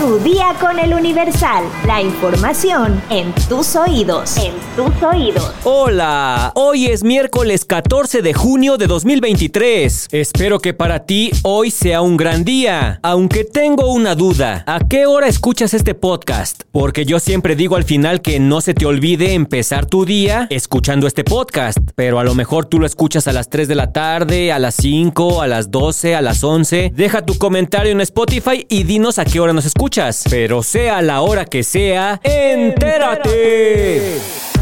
Tu día con el Universal. La información en tus oídos. En tus oídos. Hola, hoy es miércoles 14 de junio de 2023. Espero que para ti hoy sea un gran día. Aunque tengo una duda, ¿a qué hora escuchas este podcast? Porque yo siempre digo al final que no se te olvide empezar tu día escuchando este podcast. Pero a lo mejor tú lo escuchas a las 3 de la tarde, a las 5, a las 12, a las 11. Deja tu comentario en Spotify y dinos a qué hora nos escuchas pero sea la hora que sea, entérate.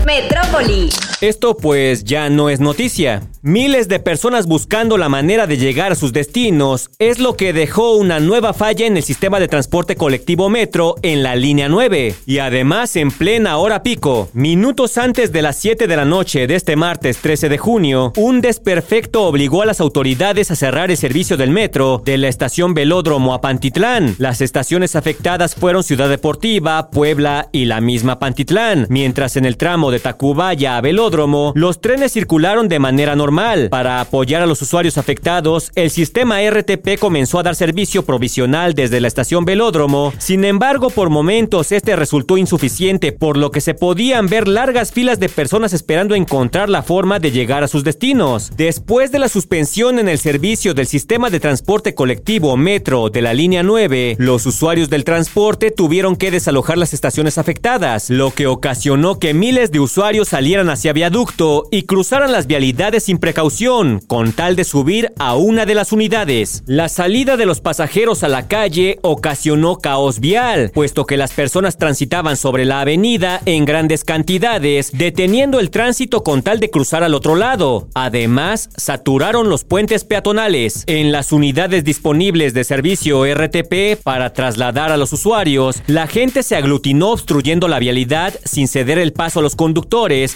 Metrópoli. Esto pues ya no es noticia. Miles de personas buscando la manera de llegar a sus destinos es lo que dejó una nueva falla en el sistema de transporte colectivo metro en la línea 9. Y además en plena hora pico, minutos antes de las 7 de la noche de este martes 13 de junio, un desperfecto obligó a las autoridades a cerrar el servicio del metro de la estación Velódromo a Pantitlán. Las estaciones afectadas fueron Ciudad Deportiva, Puebla y la misma Pantitlán, mientras en el tramo de Tacubaya a Velódromo, los trenes circularon de manera normal. Para apoyar a los usuarios afectados, el sistema RTP comenzó a dar servicio provisional desde la estación Velódromo. Sin embargo, por momentos este resultó insuficiente, por lo que se podían ver largas filas de personas esperando encontrar la forma de llegar a sus destinos. Después de la suspensión en el servicio del sistema de transporte colectivo Metro de la línea 9, los usuarios del transporte tuvieron que desalojar las estaciones afectadas, lo que ocasionó que miles de usuarios salieran hacia viaducto y cruzaran las vialidades sin precaución, con tal de subir a una de las unidades. La salida de los pasajeros a la calle ocasionó caos vial, puesto que las personas transitaban sobre la avenida en grandes cantidades, deteniendo el tránsito con tal de cruzar al otro lado. Además, saturaron los puentes peatonales. En las unidades disponibles de servicio RTP para trasladar a los usuarios, la gente se aglutinó obstruyendo la vialidad sin ceder el paso a los conductores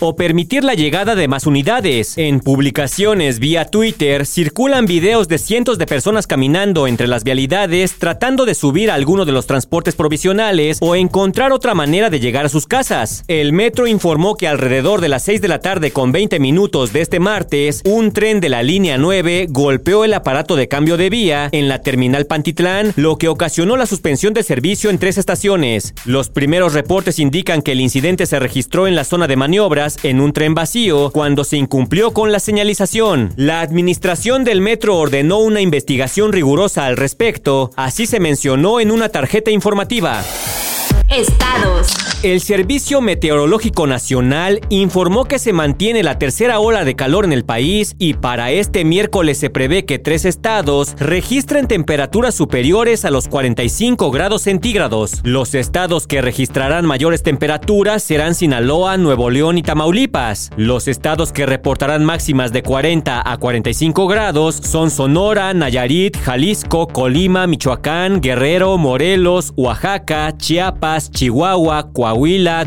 o permitir la llegada de más unidades. En publicaciones vía Twitter circulan videos de cientos de personas caminando entre las vialidades tratando de subir a alguno de los transportes provisionales o encontrar otra manera de llegar a sus casas. El metro informó que alrededor de las 6 de la tarde con 20 minutos de este martes, un tren de la línea 9 golpeó el aparato de cambio de vía en la terminal Pantitlán, lo que ocasionó la suspensión de servicio en tres estaciones. Los primeros reportes indican que el incidente se registró en la zona de maniobras en un tren vacío cuando se incumplió con la señalización. La administración del metro ordenó una investigación rigurosa al respecto, así se mencionó en una tarjeta informativa. Estados. El Servicio Meteorológico Nacional informó que se mantiene la tercera ola de calor en el país y para este miércoles se prevé que tres estados registren temperaturas superiores a los 45 grados centígrados. Los estados que registrarán mayores temperaturas serán Sinaloa, Nuevo León y Tamaulipas. Los estados que reportarán máximas de 40 a 45 grados son Sonora, Nayarit, Jalisco, Colima, Michoacán, Guerrero, Morelos, Oaxaca, Chiapas, Chihuahua, Coahuila,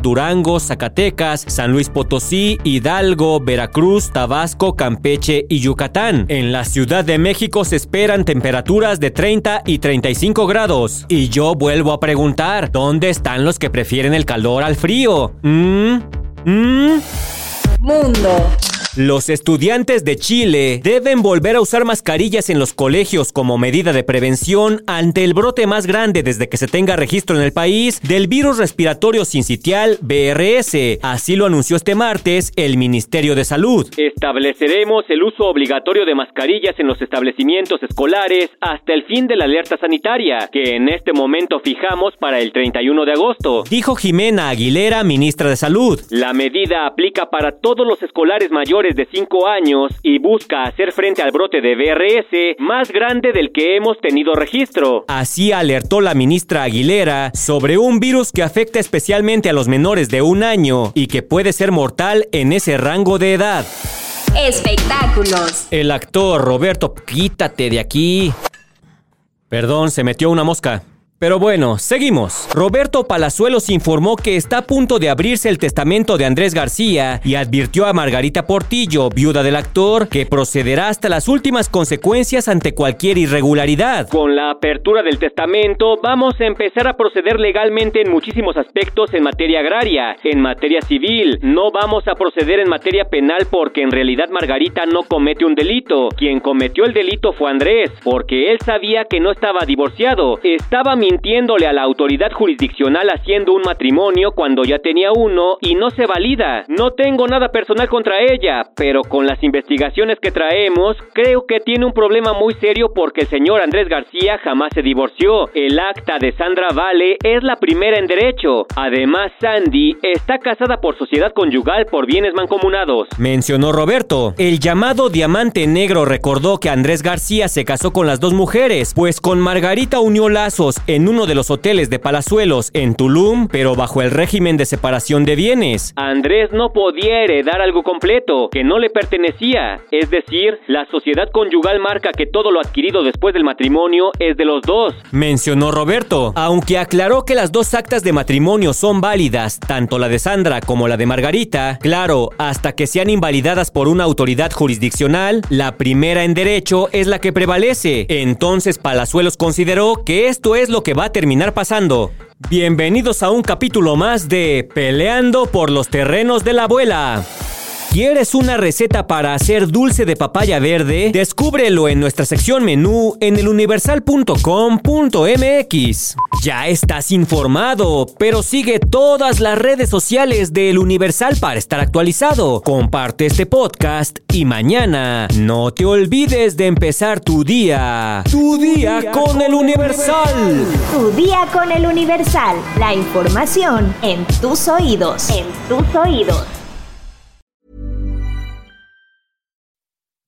Durango, Zacatecas, San Luis Potosí, Hidalgo, Veracruz, Tabasco, Campeche y Yucatán. En la Ciudad de México se esperan temperaturas de 30 y 35 grados. Y yo vuelvo a preguntar, ¿dónde están los que prefieren el calor al frío? ¿Mmm? ¿Mmm? Mundo. Los estudiantes de Chile deben volver a usar mascarillas en los colegios como medida de prevención ante el brote más grande desde que se tenga registro en el país del virus respiratorio sincitial BRS. Así lo anunció este martes el Ministerio de Salud. Estableceremos el uso obligatorio de mascarillas en los establecimientos escolares hasta el fin de la alerta sanitaria, que en este momento fijamos para el 31 de agosto, dijo Jimena Aguilera, ministra de Salud. La medida aplica para todos los escolares mayores de 5 años y busca hacer frente al brote de BRS más grande del que hemos tenido registro. Así alertó la ministra Aguilera sobre un virus que afecta especialmente a los menores de un año y que puede ser mortal en ese rango de edad. Espectáculos. El actor Roberto, quítate de aquí. Perdón, se metió una mosca. Pero bueno, seguimos. Roberto Palazuelos informó que está a punto de abrirse el testamento de Andrés García y advirtió a Margarita Portillo, viuda del actor, que procederá hasta las últimas consecuencias ante cualquier irregularidad. Con la apertura del testamento, vamos a empezar a proceder legalmente en muchísimos aspectos en materia agraria, en materia civil. No vamos a proceder en materia penal porque en realidad Margarita no comete un delito. Quien cometió el delito fue Andrés, porque él sabía que no estaba divorciado, estaba mintiéndole a la autoridad jurisdiccional haciendo un matrimonio cuando ya tenía uno y no se valida. No tengo nada personal contra ella, pero con las investigaciones que traemos, creo que tiene un problema muy serio porque el señor Andrés García jamás se divorció. El acta de Sandra Vale es la primera en derecho. Además, Sandy está casada por sociedad conyugal por bienes mancomunados. Mencionó Roberto. El llamado Diamante Negro recordó que Andrés García se casó con las dos mujeres, pues con Margarita unió lazos uno de los hoteles de Palazuelos en Tulum, pero bajo el régimen de separación de bienes. Andrés no podía heredar algo completo que no le pertenecía, es decir, la sociedad conyugal marca que todo lo adquirido después del matrimonio es de los dos. Mencionó Roberto, aunque aclaró que las dos actas de matrimonio son válidas, tanto la de Sandra como la de Margarita, claro, hasta que sean invalidadas por una autoridad jurisdiccional, la primera en derecho es la que prevalece. Entonces Palazuelos consideró que esto es lo que va a terminar pasando. Bienvenidos a un capítulo más de Peleando por los terrenos de la abuela. ¿Quieres una receta para hacer dulce de papaya verde? Descúbrelo en nuestra sección menú en eluniversal.com.mx. Ya estás informado, pero sigue todas las redes sociales de El Universal para estar actualizado. Comparte este podcast y mañana no te olvides de empezar tu día. Tu día, con, El Universal. Tu día con El Universal. La información en tus oídos. En tus oídos.